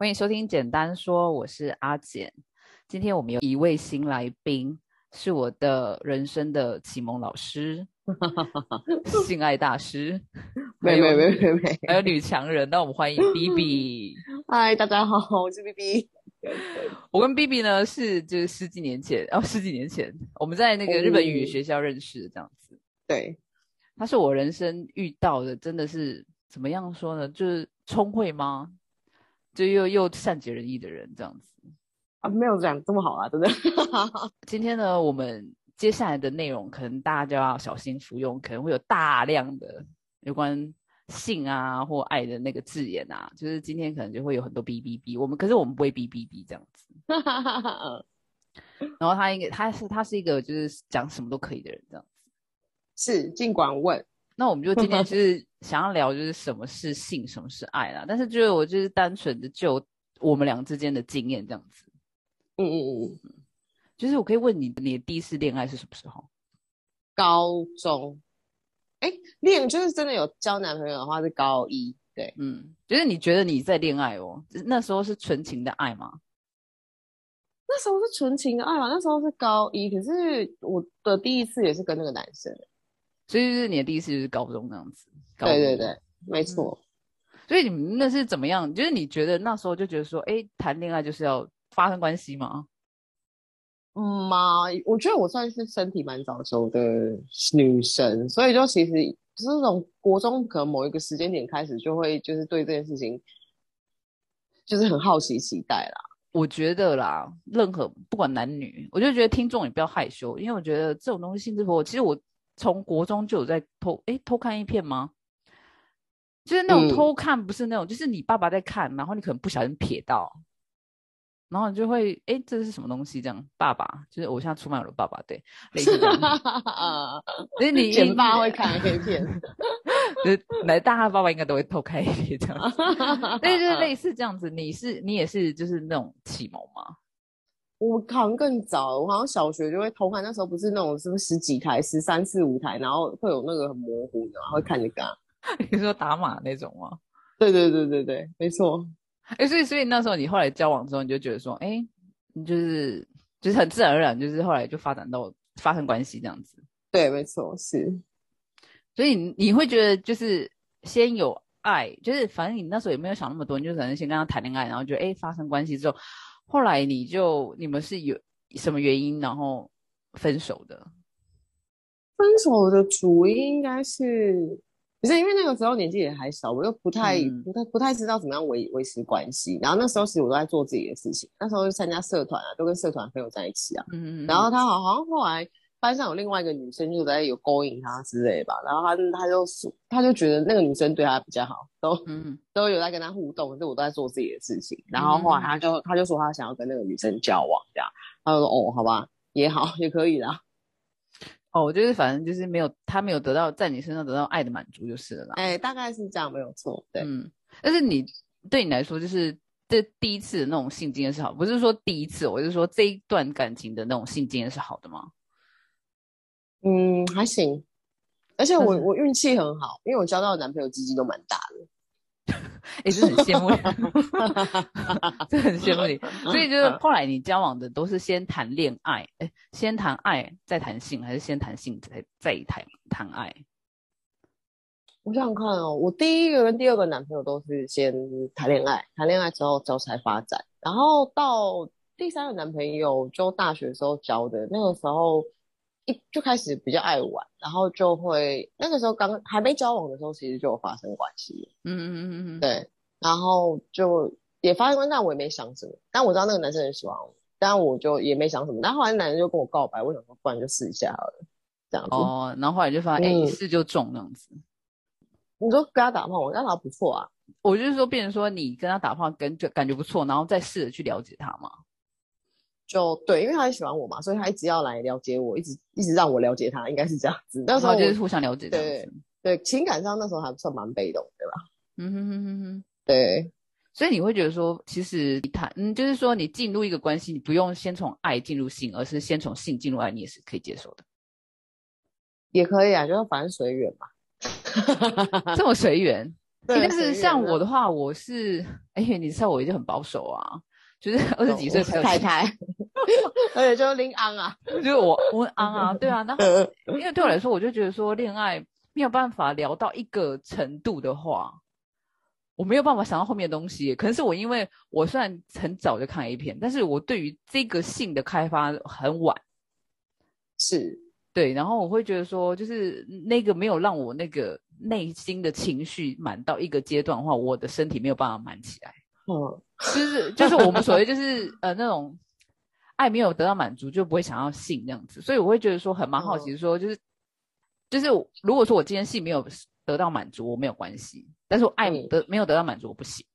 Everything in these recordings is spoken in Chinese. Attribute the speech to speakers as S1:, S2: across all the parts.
S1: 欢迎收听《简单说》，我是阿简。今天我们有一位新来宾，是我的人生的启蒙老师，性爱大师，
S2: 没没没没没，
S1: 还有女强人。那我们欢迎 B B。
S2: 嗨，大家好，我是 B B。
S1: 我跟 B B 呢是就是十几年前，哦，十几年前我们在那个日本语学校认识的，这样子。
S2: 对，
S1: 他是我人生遇到的，真的是怎么样说呢？就是聪慧吗？就又又善解人意的人，这样子
S2: 啊，没有讲这么好啊，真的。
S1: 今天呢，我们接下来的内容可能大家就要小心服用，可能会有大量的有关性啊或爱的那个字眼啊，就是今天可能就会有很多哔哔哔。我们可是我们不会哔哔哔这样子。然后他应该他是他是一个就是讲什么都可以的人，这样子。
S2: 是，尽管问。
S1: 那我们就今天就是 想要聊，就是什么是性，什么是爱啦。但是就是我就是单纯的就我们俩之间的经验这样子。
S2: 嗯嗯嗯嗯，
S1: 就是我可以问你，你的第一次恋爱是什么时候？
S2: 高中。哎，恋就是真的有交男朋友的话是高一。对，
S1: 嗯，就是你觉得你在恋爱哦，那时候是纯情的爱吗？
S2: 那时候是纯情的爱嘛？那时候是高一，可是我的第一次也是跟那个男生。
S1: 所以就是你的第一次就是高中那样子，
S2: 对对对，没错。
S1: 所以你们那是怎么样？就是你觉得那时候就觉得说，哎，谈恋爱就是要发生关系吗？
S2: 嗯嘛，我觉得我算是身体蛮早熟的女生，所以就其实就是从国中可能某一个时间点开始，就会就是对这件事情就是很好奇期待啦。
S1: 我觉得啦，任何不管男女，我就觉得听众也不要害羞，因为我觉得这种东西性质活，其实我。从国中就有在偷哎偷看一片吗？就是那种偷看，不是那种，就是你爸爸在看，然后你可能不小心瞥到，然后你就会哎这是什么东西？这样爸爸就是我现在出卖我的爸爸，对，类似这样。所以你
S2: 前爸会看 A 片，
S1: 就是 来大他爸爸应该都会偷看一片这样。对，就是类似这样子。你是你也是就是那种启蒙吗？
S2: 我好像更早，我好像小学就会偷看，那时候不是那种是不是十几台、十三四五台，然后会有那个很模糊的，会看那个。
S1: 你说打码那种吗？
S2: 对对对对对，没错。
S1: 哎，所以所以那时候你后来交往之后，你就觉得说，哎，你就是就是很自然而然，就是后来就发展到发生关系这样子。
S2: 对，没错，是。
S1: 所以你会觉得就是先有爱，就是反正你那时候也没有想那么多，你就可能先跟他谈恋爱，然后觉得哎发生关系之后。后来你就你们是有什么原因然后分手的？
S2: 分手的主因应该是，不是因为那个时候年纪也还小，我又不太不太不太知道怎么样维维持关系。然后那时候其实我都在做自己的事情，那时候就参加社团啊，都跟社团朋友在一起啊。嗯嗯。然后他好好像后来。班上有另外一个女生就在有勾引他之类吧，然后他他就他就觉得那个女生对他比较好，都都有在跟他互动，可是我都在做自己的事情。然后后来他就他就说他想要跟那个女生交往，这样他就说哦，好吧，也好也可以啦。
S1: 哦，就是反正就是没有他没有得到在你身上得到爱的满足就是了啦。
S2: 哎，大概是这样，没有错。对，嗯，
S1: 但是你对你来说，就是这第一次的那种性经验是好，不是说第一次，我是说这一段感情的那种性经验是好的吗？
S2: 嗯，还行，而且我我运气很好，因为我交到的男朋友鸡鸡都蛮大的，
S1: 也是很羡慕你，这很羡慕你。所以就是后来你交往的都是先谈恋爱，哎，先谈爱再谈性，还是先谈性再再谈谈爱？
S2: 我想想看哦，我第一个跟第二个男朋友都是先谈恋爱，谈恋爱之后交才发展，然后到第三个男朋友就大学时候交的，那个时候。一就开始比较爱玩，然后就会那个时候刚还没交往的时候，其实就有发生关系。嗯嗯嗯嗯嗯，对，然后就也发生关系，但我也没想什么。但我知道那个男生很喜欢我，但我就也没想什么。但后来男生就跟我告白，我想说，不然就试一下好了，这样子。
S1: 哦，然后后来就发现，哎，一试就中那样子。
S2: 你说跟他打炮，我跟他不错啊。
S1: 我就是说，变成说你跟他打炮，跟就感觉不错，然后再试着去了解他嘛。
S2: 就对，因为他很喜欢我嘛，所以他一直要来了解我，一直一直让我了解他，应该是这样子。那时候
S1: 就是互相了解，
S2: 对对，情感上那时候还算蛮被动，对吧？嗯哼哼哼哼，对。
S1: 所以你会觉得说，其实你谈，嗯，就是说你进入一个关系，你不用先从爱进入性，而是先从性进入爱，你也是可以接受的。
S2: 也可以啊，就是反正随缘嘛。
S1: 这么随缘？
S2: 对，
S1: 但是像我的话，我是，哎，你知道我已经很保守啊，就是二十几岁才有
S2: 太太，而且就是林昂啊，
S1: 就是我我昂啊，对啊，然后
S2: 呃
S1: 因为对我来说，我就觉得说恋爱没有办法聊到一个程度的话，我没有办法想到后面的东西。可能是我因为我虽然很早就看 A 片，但是我对于这个性的开发很晚，
S2: 是
S1: 对，然后我会觉得说，就是那个没有让我那个内心的情绪满到一个阶段的话，我的身体没有办法满起来。
S2: 嗯，
S1: 就是就是我们所谓就是呃那种爱没有得到满足，就不会想要性这样子。所以我会觉得说很蛮好奇，说就是、就是如果说我今天性没有得到满足，我没有关系，但是我爱
S2: 嗯
S1: 得、没有得到满足，我不行。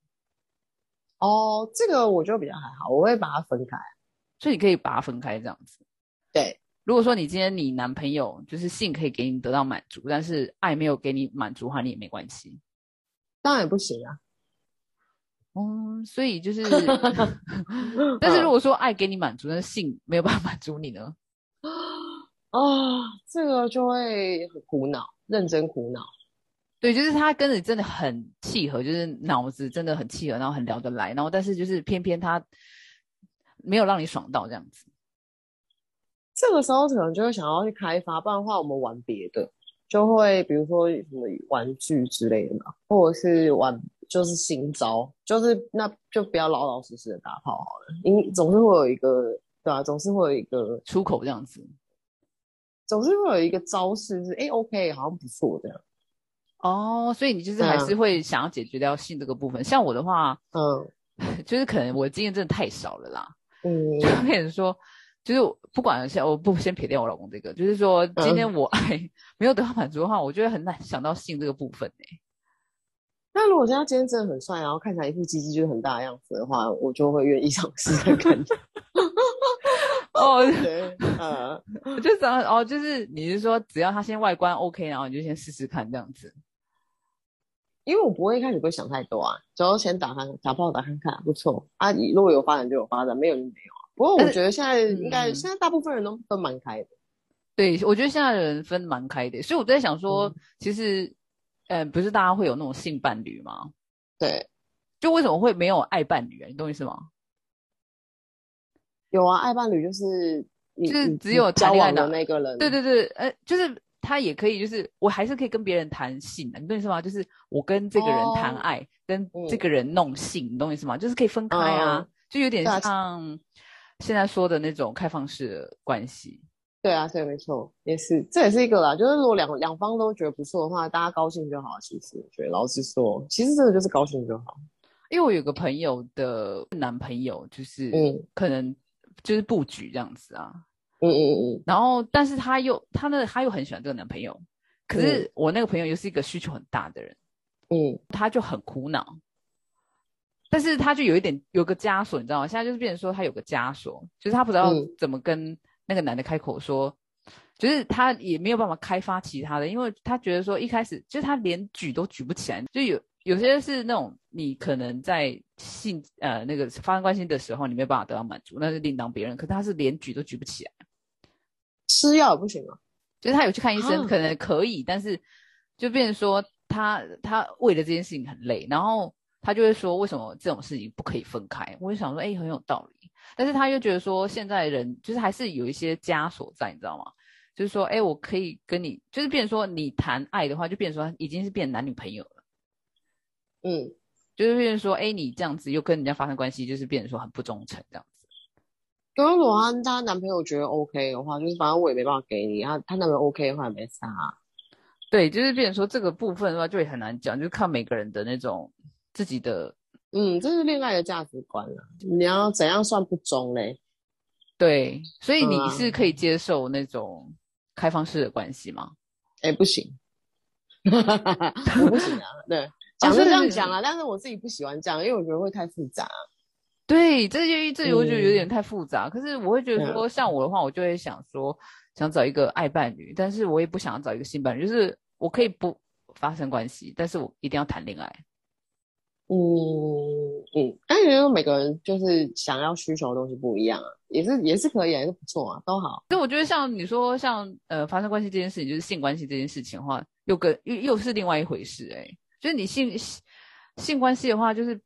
S2: 哦，这个我就比较还好，我会把它分开。
S1: 所以你可以把它分开这样子。
S2: 对，
S1: 如果说你今天你男朋友就是性可以给你得到满足，但是爱没有给你满足的话，你也没关系。
S2: 当然也不行啊。
S1: 嗯，所以就是，但是如果说爱给你满足，但是性没有办法满足你呢？
S2: 啊，这个就会很苦恼，认真苦恼。
S1: 对，就是他跟你真的很契合，就是脑子真的很契合，然后很聊得来，然后但是就是偏偏他没有让你爽到这样子。
S2: 这个时候可能就会想要去开发，不然的话我们玩别的，就会比如说什么玩具之类的嘛，或者是玩就是新招，就是那就不要老老实实的打炮好了，因总是会有一个对啊，总是会有一个
S1: 出口这样子。
S2: 总是会有一个招式是哎 OK 好像不错这样，
S1: 哦，所以你就是还是会想要解决掉性这个部分。像我的话，
S2: 嗯
S1: 就是可能我经验真的太少了啦，
S2: 嗯
S1: 就跟你说，就是不管像我不先撇掉我老公这个，就是说今天我爱 没有得到满足的话，我就会很难想到性这个部分呢、
S2: 那如果现在今天真的很帅，然后看起来一副鸡鸡就是很大的样子的话，我就会愿意尝试看看。
S1: 哦，
S2: 对，呃，
S1: 我就想哦，就是你是说只要他先外观 OK，然后你就先试试看这样子。
S2: 因为我不会一开始不会想太多啊，只要先打看打炮打看看，不错啊。如果有发展就有发展，没有就没有啊。不过我觉得现在应该、
S1: 嗯
S2: 现在大部分人都都蛮开的。
S1: 对，我觉得现在的人分蛮开的，所以我在想说，
S2: 嗯
S1: 其实，呃，不是大家会有那种性伴侣吗？
S2: 对，
S1: 就为什么会没有爱伴侣啊？你懂我意思吗？
S2: 有啊，爱伴侣就是
S1: 就是只有谈恋爱的
S2: 那个人。
S1: 对对对，呃，就是他也可以，就是我还是可以跟别人谈性的，你懂我意思吗？就是我跟这个人谈
S2: 哦
S1: 爱，跟
S2: 嗯
S1: 这个人弄性，你懂我意思吗？就是可以分开啊，
S2: 嗯
S1: 就有点
S2: 对啊
S1: 像现在说的那种开放式的关系。
S2: 对啊，所以，没错，也是，这也是一个啦。就是如果两两方都觉得不错的话，大家高兴就好。其实我觉得，老实说，其实真的就是高兴就好。
S1: 因为我有个朋友的男朋友，就是
S2: 嗯
S1: 可能就是布局这样子啊，
S2: 嗯嗯嗯
S1: 然后但是他又他那他又很喜欢这个男朋友，可是我那个朋友又是一个需求很大的人，
S2: 嗯
S1: 他就很苦恼，但是他就有一点有个枷锁，你知道吗？现在就是变成说他有个枷锁，就是他不知道
S2: 嗯
S1: 怎么跟那个男的开口说，就是他也没有办法开发其他的，因为他觉得说一开始就是他连举都举不起来，就有有些是那种你可能在性呃那个发生关系的时候你没有办法得到满足，那是另当别论。可是他是连举都举不起来，
S2: 吃药也不行啊。
S1: 就是他有去看医生，
S2: 啊
S1: 可能可以，但是就变成说他他为了这件事情很累，然后他就会说为什么这种事情不可以分开？我就想说，哎、很有道理。但是他又觉得说，现在人就是还是有一些枷锁在，你知道吗？就是说，哎、我可以跟你，就是变成说你谈爱的话，就变成说已经是变男女朋友了，
S2: 嗯，
S1: 就是变成说，哎、你这样子又跟人家发生关系，就是变成说很不忠诚这样子。
S2: 如果她她男朋友觉得 OK 的话，就是反正我也没办法给你，她她男朋友 OK 的话也没啥啊。
S1: 对，就是变成说这个部分的话，就也很难讲，就是看每个人的那种自己的
S2: 嗯，这是恋爱的价值观啊。你要怎样算不忠嘞？
S1: 对，所以你是可以接受那种开放式的关系吗？
S2: 哎、不行，我不行啊。对，讲是
S1: 是
S2: 这样讲啊，但是我自己不喜欢这样，因为我觉得会太复杂。
S1: 对，这就这我觉得有点
S2: 嗯
S1: 太复杂。可是我会觉得说，像我的话，我就会想说，想找一个爱伴侣，但是我也不想要找一个性伴侣，就是我可以不发生关系，但是我一定要谈恋爱。
S2: 嗯嗯，但是说每个人就是想要需求的东西不一样啊，也是也是可以啊，也是不错啊，都好。
S1: 所以我觉得像你说，像呃发生关系这件事情，就是性关系这件事情的话，又跟又又是另外一回事哎、就是你性性关系的话，就是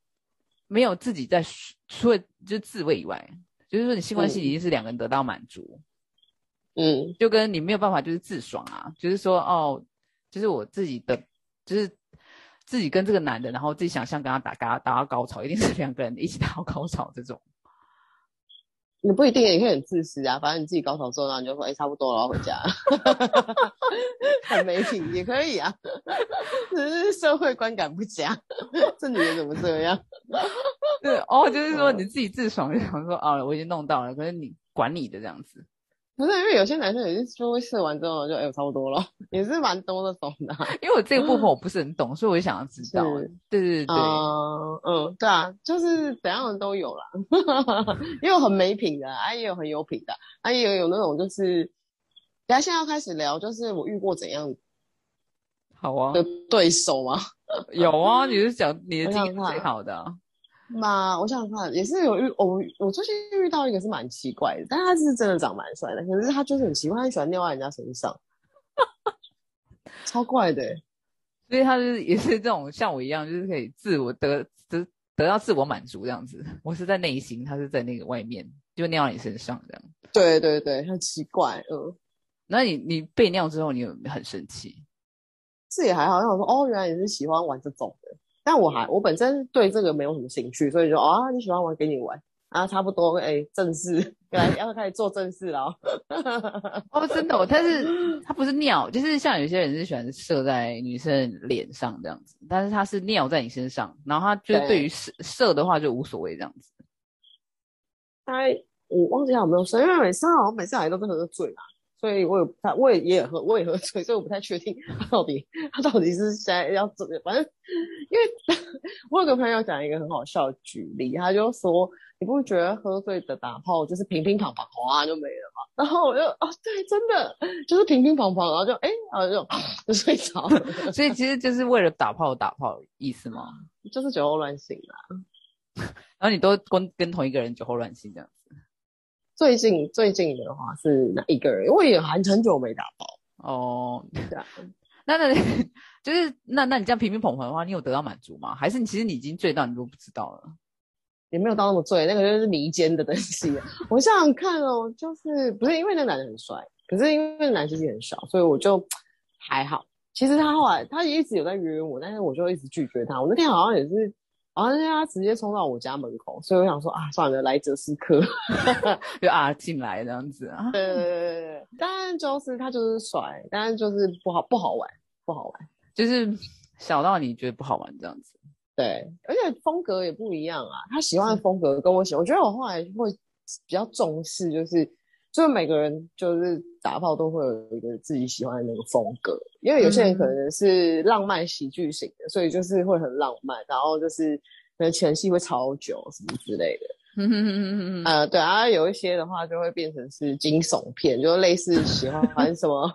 S1: 没有自己在除了就是自慰以外，就是说你性关系已经是两个人得到满足，
S2: 嗯，
S1: 就跟你没有办法就是自爽啊，就是说哦，就是我自己的就是自己跟这个男的，然后自己想象跟他打，跟他达到高潮，一定是两个人一起打到高潮这种。
S2: 你不一定，也可以很自私啊。反正你自己高潮之后，然后你就说：“哎，差不多了，要回家。”很没品也可以啊，只是社会观感不佳。这女人怎么这样？
S1: 对哦，就是说你自己自爽，就想说哦，我已经弄到了，可是你管你的这样子。
S2: 不是因为有些男生也是说会试完之后就哎，差不多了，也是蛮多的懂的。
S1: 因为我这个部分我不是很懂，所以我就想要知道。对对对，
S2: 嗯嗯，对啊，就是怎样的都有啦，也有很没品的，啊，也有很有品的，啊，也有有那种就是，等下现在要开始聊，就是我遇过怎样
S1: 好啊
S2: 的对手吗？
S1: 有啊，你是讲你的经验最好的。
S2: 嘛，我想想看，也是有遇我，我最近遇到一个是蛮奇怪的，但他是真的长蛮帅的，可是他就是很奇怪，他喜欢尿在人家身上，超怪的。
S1: 所以他是也是这种像我一样，就是可以自我得得得到自我满足这样子。我是在内心，他是在那个外面，就尿在你身上这样。
S2: 对对对，很奇怪，嗯。
S1: 那你你被尿之后，你有很生气？
S2: 是也还好，像我说哦，原来你是喜欢玩这种的。但我还我本身对这个没有什么兴趣，所以说啊你喜欢玩给你玩啊差不多哎正式来要开始做正事了
S1: 哦 真的，但是他不是尿，就是像有些人是喜欢射在女生脸上这样子，但是他是尿在你身上，然后他就是对于射射的话就无所谓这样子。
S2: 哎我忘记他有没有射，因为每次好像每次来都是喝醉嘛。所以我也不太，我也也喝，我也喝醉，所以我不太确定他到底他到底是现在要怎么，反正因为我有个朋友讲一个很好笑的举例，他就说你不觉得喝醉的打炮就是平平躺躺哗就没了嘛？然后我就哦对，真的就是平平躺躺，然后就哎，然后就就睡着了。
S1: 所以其实就是为了打炮打炮意思吗？
S2: 就是酒后乱性啊。
S1: 然后你都跟跟同一个人酒后乱性这样。
S2: 最近最近的话是哪一个人？因为也很很久没打包
S1: 哦。对啊，那那 就是那那你这样平平捧捧的话，你有得到满足吗？还是你其实你已经醉到你都不知道了？
S2: 也没有到那么醉，那个就是迷奸的东西。我想想看哦，就是不是因为那男的很帅，可是因为男生也很少，所以我就还好。其实他后来他也一直有在约我，但是我就一直拒绝他。我那天好像也是。然后他直接冲到我家门口，所以我想说啊，算了，来者是客，
S1: 就啊进来这样子啊。
S2: 对对对对对，但就是他就是帅，但是就是不好不好玩，不好玩，
S1: 就是小到你觉得不好玩这样子。
S2: 对，而且风格也不一样啊，他喜欢的风格跟我喜欢，我觉得我后来会比较重视，就是就是每个人就是打炮都会有一个自己喜欢的那个风格。因为有些人可能是浪漫喜剧型的，所以就是会很浪漫，然后就是可能前戏会超久什么之类的。嗯哼哼哼哼呃，对啊，有一些的话就会变成是惊悚片，就类似喜欢什么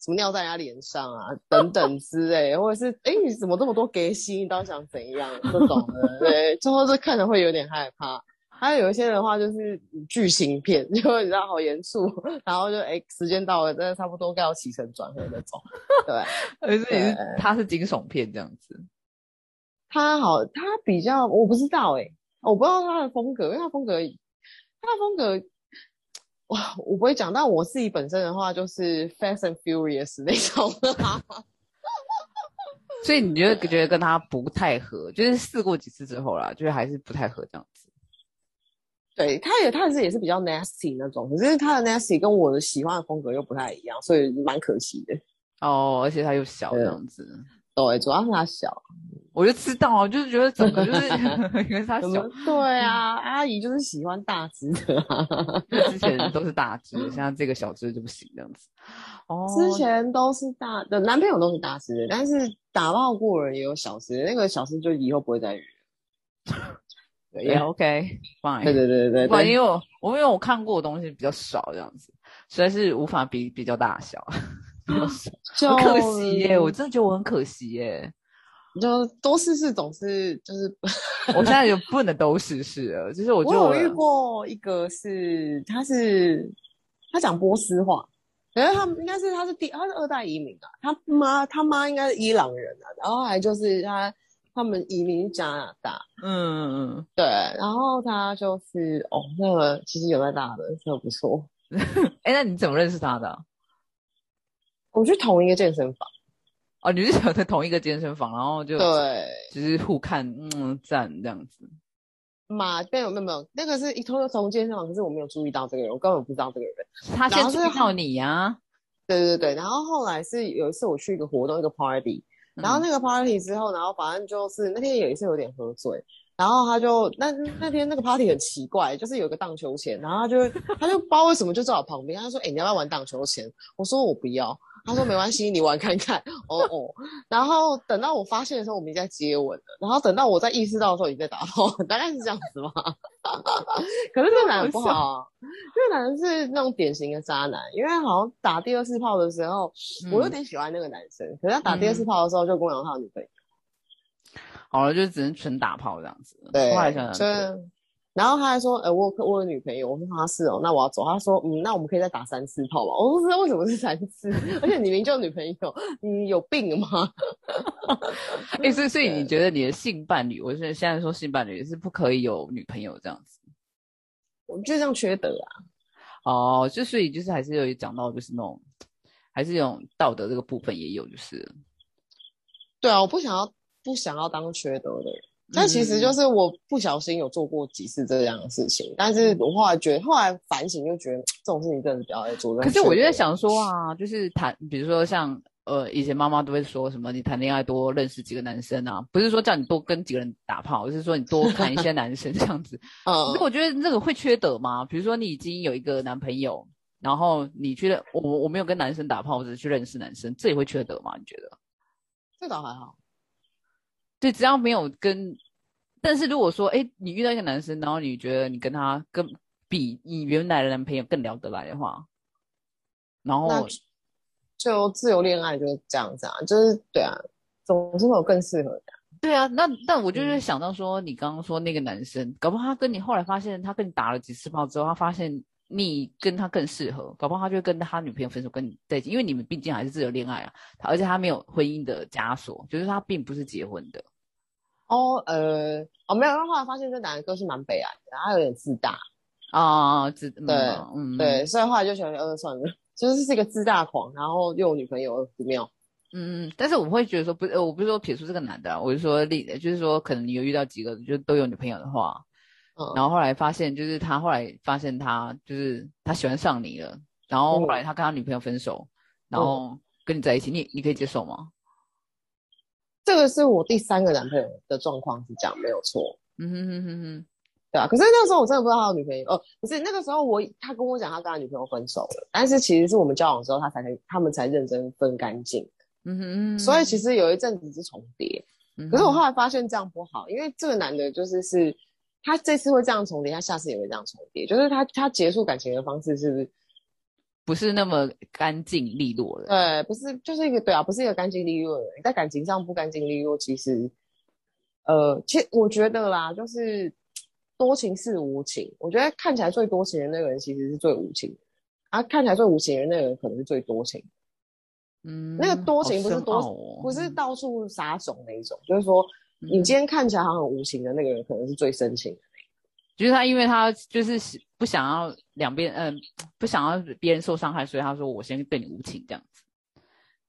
S2: 什么尿在人家脸上啊等等之类，或者是哎你怎么这么多给心，你到底想怎样这种的，对，最后是看着会有点害怕。还有有一些人的话就是剧情片，就你知道好严肃，然后就哎时间到了，真的差不多该要起承转合那种，对，
S1: 而是也是他是惊悚片这样子，
S2: 他好他比较我不知道哎，我不知道他的风格，因为他风格他的风格哇我不会讲，但我自己本身的话就是 Fast and Furious 那种，
S1: 所以你觉得觉得跟他不太合，就是试过几次之后啦，就是还是不太合这样子。
S2: 对，他也他是也是比较 nasty 那种，可是他的 nasty 跟我的喜欢的风格又不太一样，所以蛮可惜的。
S1: 哦，而且他又小这样子。
S2: 对，主要是他小，
S1: 我就知道，就是觉得整个就是 因为他小。
S2: 对啊，阿姨就是喜欢大只的，
S1: 之前都是大只，现在这个小只就不行这样子。
S2: 哦，之前都是大的，男朋友都是大只的，但是打爆过人也有小只，那个小只就以后不会再约。
S1: 也 OK，fine。
S2: 对对对对对，
S1: 因为我我因为我看过的东西比较少，这样子实在是无法比比较大小，很可惜耶！我真的觉得我很可惜耶。
S2: 就多试试总是就是，
S1: 我现在就 不能都试试了。就是我
S2: 我有遇过一个是，他是他讲波斯话，然后他们应该是他是第他是二代移民啊，他妈他妈应该是伊朗人啊，然后还就是他他们移民加拿大，
S1: 嗯嗯嗯，
S2: 对，然后他就是哦那个其实有在大的，真的不错。
S1: 哎，那你怎么认识他的？
S2: 我去同一个健身房。
S1: 哦，你是想在同一个健身房，然后就
S2: 对，
S1: 就是互看，嗯，赞这样子。
S2: 嘛，没有没有没有，那个是一同同健身房，可是我没有注意到这个人，我根本不知道这个人。
S1: 他先注意到你呀？
S2: 对对对，然后后来是有一次我去一个活动，一个 party，然后那个 party 之后，然后反正就是那天有一次有点喝醉，然后他就那那天那个 party 很奇怪，就是有个荡秋千，然后他就他就不知道为什么就在我旁边，他说：“哎，你要不要玩荡秋千？”我说：“我不要。”他说没关系，你玩看看。哦哦，然后等到我发现的时候，我们已经在接吻了。然后等到我在意识到的时候，已经在打炮，大概是这样子吧。可是这个男人不好啊，这个男人是那种典型的渣男。因为好像打第二次炮的时候，我有点喜欢那个男生。可是他打第二次炮的时候，就跟我讲他女朋友。
S1: 好了，就只能纯打炮这样子。
S2: 对，就。然后他还说：“呃，我我有女朋友。”我说：“他是哦，那我要走。”他说：“嗯，那我们可以再打三次炮吧？”我不知道为什么是三次，而且你明明就有女朋友，你有病吗？
S1: 哎，所以所以你觉得你的性伴侣，我现在现在说性伴侣是不可以有女朋友这样子？
S2: 我觉得这样缺德啊！
S1: 哦，就所以就是还是有讲到就是那种，还是有道德这个部分也有，就是
S2: 对啊，我不想要不想要当缺德的人。但其实就是我不小心有做过几次这样的事情，但是我后来觉得，后来反省就觉得这种事情真的不要再做。
S1: 可是我就在想说啊，就是谈，比如说像呃，以前妈妈都会说什么，你谈恋爱多认识几个男生啊，不是说叫你多跟几个人打炮，而是说你多看一些 男生这样子。嗯，我觉得那个会缺德吗？比如说你已经有一个男朋友，然后你觉得我我没有跟男生打炮，我只是去认识男生，这也会缺德吗？你觉得？
S2: 这倒还好。
S1: 对，只要没有跟，但是如果说，哎，你遇到一个男生，然后你觉得你跟他跟比你原来的男朋友更聊得来的话，然后
S2: 就自由恋爱就是这样子啊，就是对啊，总是会有更适合的。
S1: 对啊，那但我就是想到说，你刚刚说那个男生，搞不好他跟你后来发现，他跟你打了几次炮之后，他发现你跟他更适合，搞不好他就跟他女朋友分手，跟你在一起，因为你们毕竟还是自由恋爱啊，而且他没有婚姻的枷锁，就是他并不是结婚的。
S2: 哦，呃，哦，没有，后来发现这男的个性蛮悲哀的，他有点自大
S1: 啊，自
S2: 对，嗯，对，所以后来就觉得，呃，算了，就是是一个自大狂，然后又有女朋友，不妙。
S1: 嗯嗯，但是我会觉得说，不，呃，我不是说撇出这个男的，我是说例，就是说可能你有遇到几个就都有女朋友的话，嗯，然后后来发现，就是他后来发现他就是他喜欢上你了，然后后来他跟他女朋友分手，然后跟你在一起，你你可以接受吗？
S2: 这个是我第三个男朋友的状况是这样，没有错。嗯哼哼哼哼，对啊。可是那时候我真的不知道他有女朋友哦，不是那个时候我他跟我讲他跟他女朋友分手了，但是其实是我们交往之后他才他们才认真分干净。嗯哼，所以其实有一阵子是重叠。可是我后来发现这样不好，因为这个男的就是是他这次会这样重叠，他下次也会这样重叠，就是他他结束感情的方式是不是？
S1: 那么干净利落的，
S2: 对，不是，就是一个对啊，不是一个干净利落的人，在感情上不干净利落，其实，呃，其实我觉得啦，就是多情是无情，我觉得看起来最多情的那个人其实是最无情的，啊，看起来最无情的那个人可能是最多情，嗯，那个多情不是多，不是到处撒种那一种，就是说，你今天看起来好像很无情的那个人，可能是最深情的。
S1: 就是他，因为他就是不想要两边，嗯，不想要别人受伤害，所以他说我先对你无情这样子。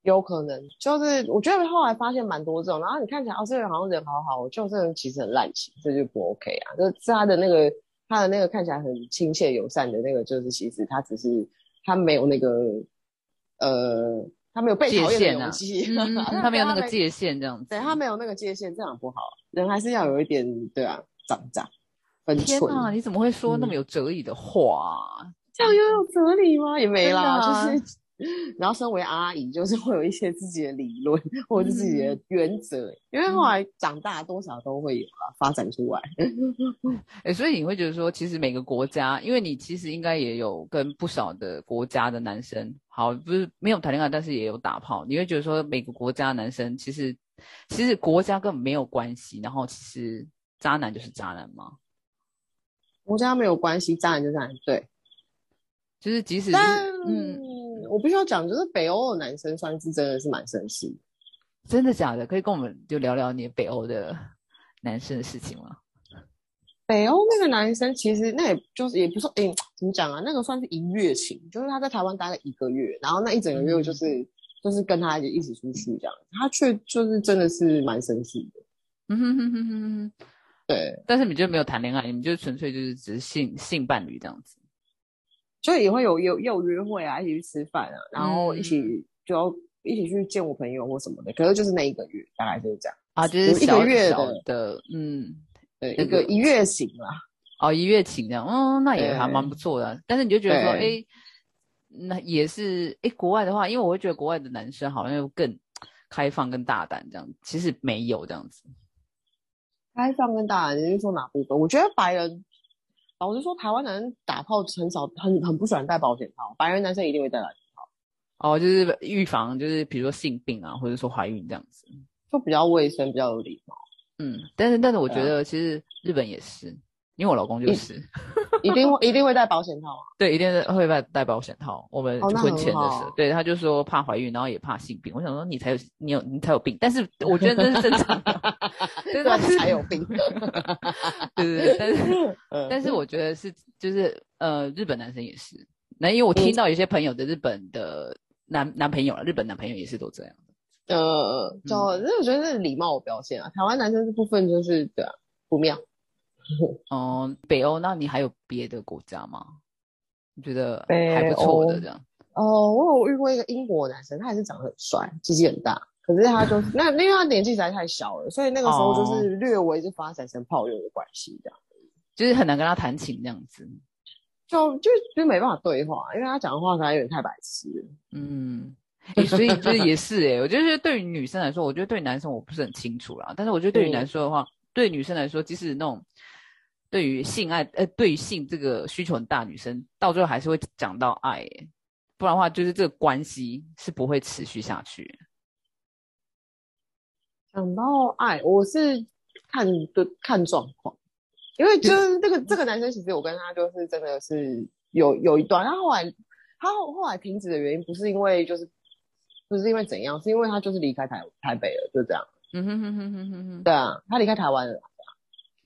S2: 有可能就是我觉得后来发现蛮多这种，然后你看起来哦，这个人好像人好好，就这人其实很滥情，这就不 OK 啊。就是他的那个他的那个看起来很亲切友善的那个，就是其实他只是他没有那个呃，他没有被讨厌的勇气，
S1: 他没有那个界限这样子。
S2: 对他没有那个界限，这样不好。人还是要有一点对啊，长长。
S1: 天哪！你怎么会说那么有哲理的话？
S2: 这样又有哲理吗？也没啦，就是。然后身为阿姨，就是会有一些自己的理论或者是自己的原则，因为后来长大多少都会有啊，发展出来。
S1: 哎，所以你会觉得说，其实每个国家，因为你其实应该也有跟不少的国家的男生，好，不是没有谈恋爱，但是也有打炮。你会觉得说，每个国家男生其实其实国家根本没有关系，然后其实渣男就是渣男吗？
S2: 国家没有关系，渣男就渣男，对，
S1: 就是即使
S2: 嗯，我必须要讲，就是北欧的男生算是真的是蛮绅士。
S1: 真的假的？可以跟我们就聊聊你北欧的男生的事情吗？
S2: 北欧那个男生其实那也就是也不是，哎，怎么讲啊？那个算是一月情，就是他在台湾待了一个月，然后那一整个月就是就是跟他一起出去这样，他却就是真的是蛮绅士的。嗯哼哼哼哼哼，对。
S1: 但是你就没有谈恋爱，你们就纯粹就是只是性性伴侣这样子，
S2: 就也会有有有约会啊，一起去吃饭啊，然后一起就要一起去见我朋友或什么的。可是就是那一个月，大概就是这样
S1: 啊，就是
S2: 一个月
S1: 的，嗯。
S2: 一个一月情啦，
S1: 哦，一月情这样，嗯，那也还蛮不错的。但是你就觉得说，哎，那也是，哎，国外的话，因为我会觉得国外的男生好像又更开放、更大胆这样。其实没有这样子，
S2: 开放跟大胆，你是说哪部分？我觉得白人，老实说，台湾男人打炮很少，很很不喜欢戴保险套，白人男生一定会戴保险套。
S1: 哦，就是预防，就是比如说性病啊，或者说怀孕这样子，
S2: 就比较卫生，比较有礼貌。
S1: 嗯，但是但是我觉得其实日本也是，因为我老公就是，
S2: 一定会一定会戴保险套啊。
S1: 对，一定会戴戴保险套。我们婚前的时候，对，他就说怕怀孕，然后也怕性病。我想说你才有你有你才有病，但是我觉得这是正常的，
S2: 就是才有病。
S1: 对对对，但是但是我觉得是就是呃，日本男生也是，那因为我听到有些朋友的日本的男男朋友了，日本男朋友也是都这样。
S2: 呃，就那我觉得是礼貌表现啊。台湾男生这部分就是对啊，不妙。
S1: 哦，北欧，那你还有别的国家吗？你觉得还不错的这样？
S2: 哦，我有遇过一个英国男生，他也是长得很帅，鸡鸡很大，可是他就是 那因为他年纪实在太小了，所以那个时候就是略微是发展成炮友的关系这样，
S1: 就是很难跟他谈情这样子，
S2: 就就就没办法对话，因为他讲的话实在有点太白痴。
S1: 嗯。所以就是也是哎，我觉得对于女生来说，我觉得对男生我不是很清楚啦。但是我觉得对于 男生的话，对女生来说，即使那种对于性爱呃，对于性这个需求很大，女生到最后还是会讲到爱，不然的话就是这个关系是不会持续下去。
S2: 讲到爱，我是看的看状况，因为就是这个这个男生，其实我跟他就是真的是有有一段，他后来他后后来停止的原因不是因为就是。不是因为怎样，是因为他就是离开台台北了，就这样。嗯哼哼哼哼哼哼。对啊，他离开台湾了，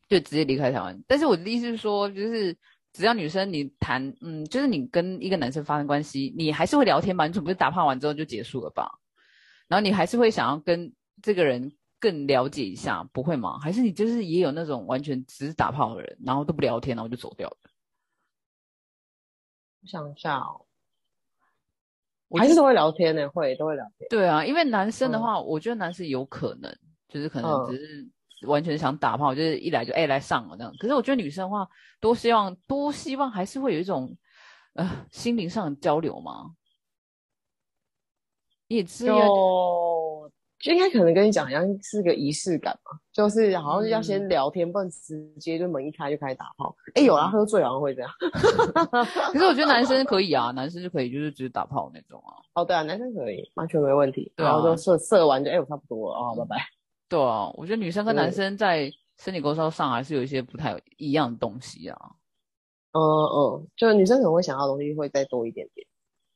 S1: 就直接离开台湾。但是我的意思是说，就是只要女生你谈，嗯，就是你跟一个男生发生关系，你还是会聊天吧？你总不是打炮完之后就结束了吧？然后你还是会想要跟这个人更了解一下，不会吗？还是你就是也有那种完全只是打炮的人，然后都不聊天，然后就走掉的？
S2: 我想一下哦。我还是都会聊天呢，会都会聊天。
S1: 对啊，因为男生的话，我觉得男生有可能就是可能只是完全想打炮，就是一来就哎来上了这样。可是我觉得女生的话，多希望多希望还是会有一种呃心灵上的交流嘛。也只有。
S2: 就应该可能跟你讲一样，是个仪式感嘛，就是好像是要先聊天，不能直接就门一开就开始打炮。哎，有啊，喝醉好像会这样。
S1: 可是我觉得男生可以啊，男生就可以就是直接打炮那种啊。
S2: 哦，对啊，男生可以，完全没问题。然后就射射完就哎，我差不多了啊，拜拜。
S1: 对啊，我觉得女生跟男生在身体构造上还是有一些不太一样的东西啊。
S2: 嗯嗯，就是女生可能会想要的东西会再多一点点。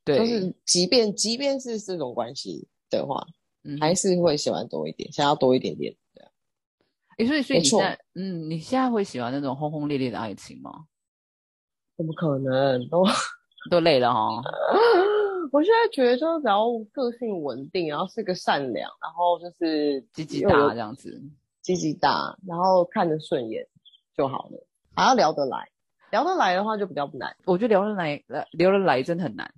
S1: 对，
S2: 就是即便即便是这种关系的话。还是会喜欢多一点，想要多一点点。对，
S1: 哎，所以所以你现在，嗯，你现在会喜欢那种轰轰烈烈的爱情吗？
S2: 怎么可能？都
S1: 都累了哈。
S2: 我现在觉得，就只要个性稳定，然后是个善良，然后就是
S1: 积极大这样子，
S2: 积极大，然后看着顺眼就好了。还要聊得来，聊得来的话就比较不难。
S1: 我觉得聊得来，聊得来真的很难。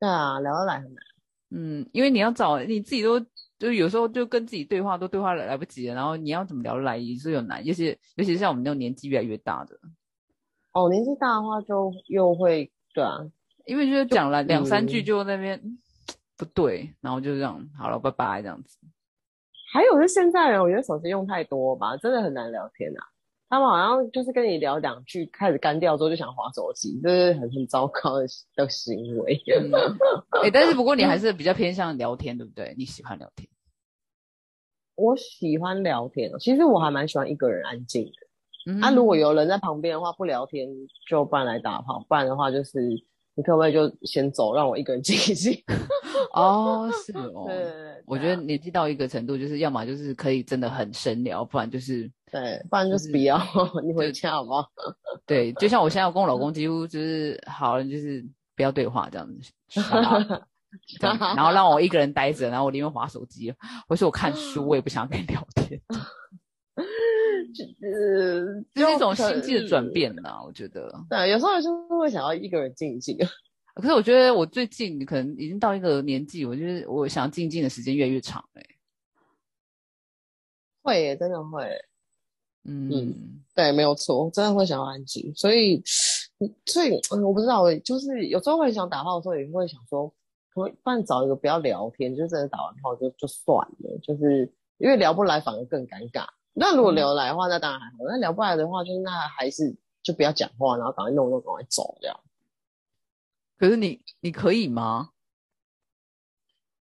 S2: 对啊，聊得来很难。
S1: 嗯，因为你要找你自己都就有时候就跟自己对话都对话来来不及了，然后你要怎么聊得来也是有难，尤其尤其是像我们那种年纪越来越大的，
S2: 哦，年纪大的话就又会对啊，
S1: 因为就是讲了两三句就那边不对，然后就这样好了，拜拜这样子。
S2: 还有是现在人，我觉得手机用太多吧，真的很难聊天啊。他们好像就是跟你聊两句，开始干掉之后就想划手机，这是很很糟糕的的行为。
S1: 哎，但是不过你还是比较偏向聊天，对不对？你喜欢聊天？
S2: 我喜欢聊天，其实我还蛮喜欢一个人安静的。那如果有人在旁边的话，不聊天就不然来打炮，不然的话就是你可不可以就先走，让我一个人静一静？
S1: 哦，是哦，
S2: 对，
S1: 我觉得年纪到一个程度，就是要么就是可以真的很深聊，不然就是
S2: 对，不然就是不要，你回家好不好？
S1: 对，就像我现在跟我老公几乎就是好了，就是不要对话这样子，然后让我一个人待着，然后我宁愿划手机，或是我看书，我也不想跟你聊天。
S2: 呃，
S1: 这是一种心境的转变呢，我觉得。
S2: 对，有时候就是会想要一个人静一静。
S1: 可是我觉得我最近可能已经到一个年纪，我就是我想静静的时间越来越长哎。
S2: 会耶，真的会。
S1: 嗯，
S2: 对，没有错，真的会想要安静。所以，所以我不知道，就是有时候会想打炮的时候，也会想说，可不然找一个不要聊天，就真的打完炮就就算了，就是因为聊不来反而更尴尬。那如果聊来的话，那当然还好；那聊不来的话，就是那还是就不要讲话，然后赶快弄弄，赶快走这样。
S1: 可是你你可以吗？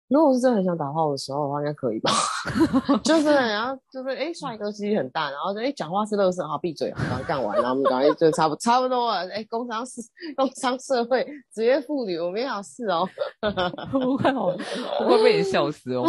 S2: 如果是真的很想打炮的时候的话，应该可以吧？就是然后就是哎，帅哥机很大，然后就哎，讲话是乐色，好闭嘴，然后干完，然后我们赶快就差不差不多了。哎，工商社工商社会职业妇女，我们要是哦，
S1: 不会哦，不会被你笑死哦。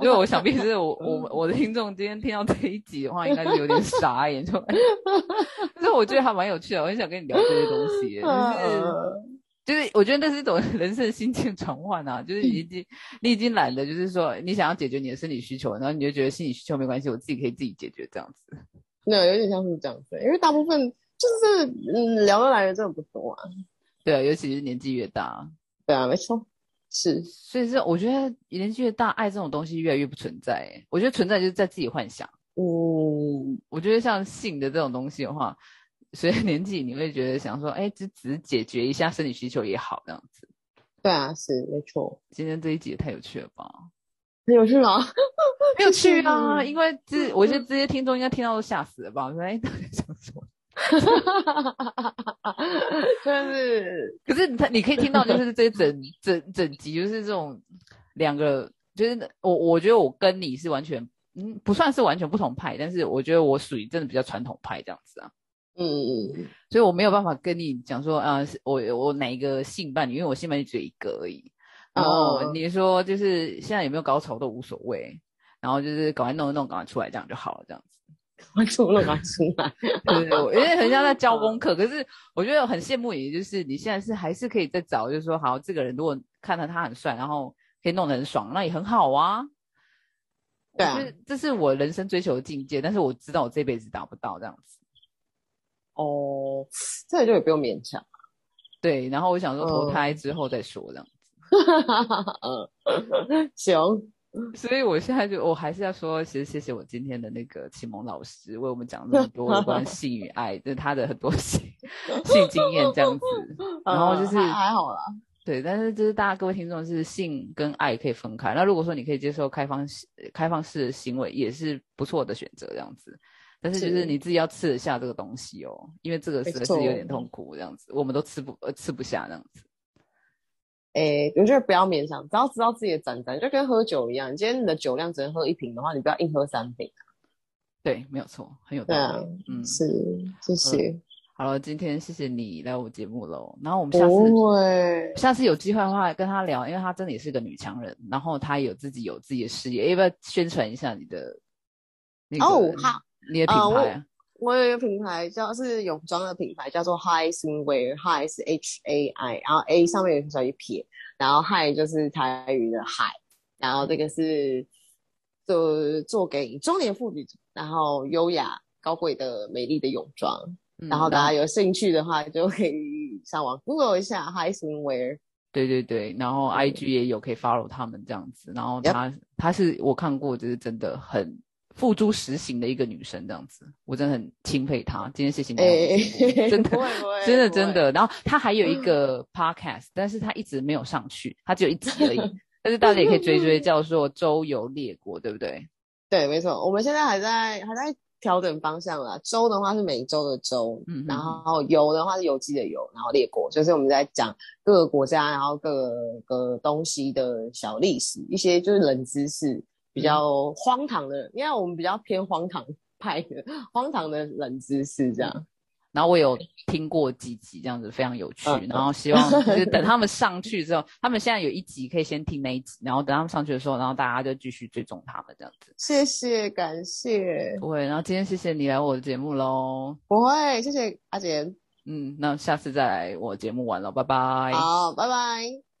S1: 因为我想必是我我我的听众今天听到这一集的话，应该是有点傻眼，就，但是我觉得还蛮有趣的，我很想跟你聊这些东西，就是。就是我觉得那是一种 人生心境转换啊，就是已经你已经懒得，就是说你想要解决你的生理需求，然后你就觉得心理需求没关系，我自己可以自己解决这样子。
S2: 那，有点像是这样子，因为大部分就是嗯聊得来的真的不多啊。
S1: 对啊，尤其是年纪越大。
S2: 对啊，没错，是。
S1: 所以是我觉得年纪越大，爱这种东西越来越不存在。我觉得存在就是在自己幻想。
S2: 嗯，
S1: 我觉得像性的这种东西的话。随着年纪，你会觉得想说，哎，这只是解决一下生理需求也好，这样子。
S2: 对啊，是没错。
S1: 今天这一集也太有趣了吧？
S2: 很有趣吗？
S1: 很有趣啊！因为这，我觉得这些听众应该听到都吓死了吧？我说，哎，到底讲什么？
S2: 真是。
S1: 可是你，你可以听到，就是这整整整集，就是这种两个，就是我，我觉得我跟你是完全，嗯，不算是完全不同派，但是我觉得我属于真的比较传统派这样子啊。
S2: 嗯嗯嗯，
S1: 所以我没有办法跟你讲说啊，我我哪一个性伴侣，因为我性伴侣只有一个而已。然后你说就是现在有没有高潮都无所谓，然后就是赶快弄一弄，赶快出来这样就好了，这样子。
S2: 赶快出来，赶快出来。
S1: 对对，因为很像在教功课。可是我觉得很羡慕你，就是你现在是还是可以再找，就是说好这个人如果看到他很帅，然后可以弄得很爽，那也很好啊。
S2: 对啊，
S1: 这是我人生追求的境界，但是我知道我这辈子达不到这样子。
S2: 哦，这就也不用勉强。
S1: 对，然后我想说投胎之后再说这样子。
S2: 嗯，行。
S1: 所以我现在就我还是要说，其实谢谢我今天的那个启蒙老师为我们讲那么多有关 性与爱，就是他的很多性性经验这样子。然后就是
S2: 还好啦。
S1: 对，但是就是大家各位听众是性跟爱可以分开。那如果说你可以接受开放开放式的行为，也是不错的选择这样子。但是就是你自己要吃得下这个东西哦，因为这个实在是有点痛苦，这样子我们都吃不呃吃不下这样子。
S2: 哎，我觉得不要勉强，只要知道自己的攒攒，就跟喝酒一样。你今天你的酒量只能喝一瓶的话，你不要硬喝三瓶。
S1: 对，没有错，很有道理。嗯，
S2: 是，谢谢。
S1: 好了，今天谢谢你来我节目喽。然后我们下次下次有机会的话跟他聊，因为他真的也是个女强人，然后他有自己有自己的事业，要不要宣传一下你的？
S2: 哦，好。
S1: 你的品牌，
S2: 我有一个品牌叫是泳装的品牌，叫做 High Swimwear，High 是 H A I，然后 A 上面有小一撇，然后 High 就是台语的海，然后这个是做做给中年妇女，然后优雅高贵的美丽的泳装，然后大家有兴趣的话就可以上网 Google 一下 High Swimwear，
S1: 对对对，然后 IG 也有可以 follow 他们这样子，然后他他是我看过，就是真的很。付诸实行的一个女生这样子，我真的很钦佩她。今天谢谢你，真的，真的，真的。然后她还有一个 podcast，但是她一直没有上去，她只有一集而已。但是大家也可以追追，叫做《周游列国》，对不对？
S2: 对，没错。我们现在还在还在调整方向啦。周的话是每周的周，嗯，然后游的话是游记的游，然后列国就是我们在讲各个国家，然后各个东西的小历史，一些就是冷知识。比较荒唐的，因为我们比较偏荒唐派的荒唐的冷知识这样。
S1: 然后我有听过几集这样子，非常有趣。然后希望就是 等他们上去之后，他们现在有一集可以先听那一集，然后等他们上去的时候，然后大家就继续追踪他们这样子。
S2: 谢谢，感谢。
S1: 不会，然后今天谢谢你来我的节目喽。
S2: 不会，谢谢阿杰。
S1: 嗯，那下次再来我节目玩了，拜拜。
S2: 好，拜拜。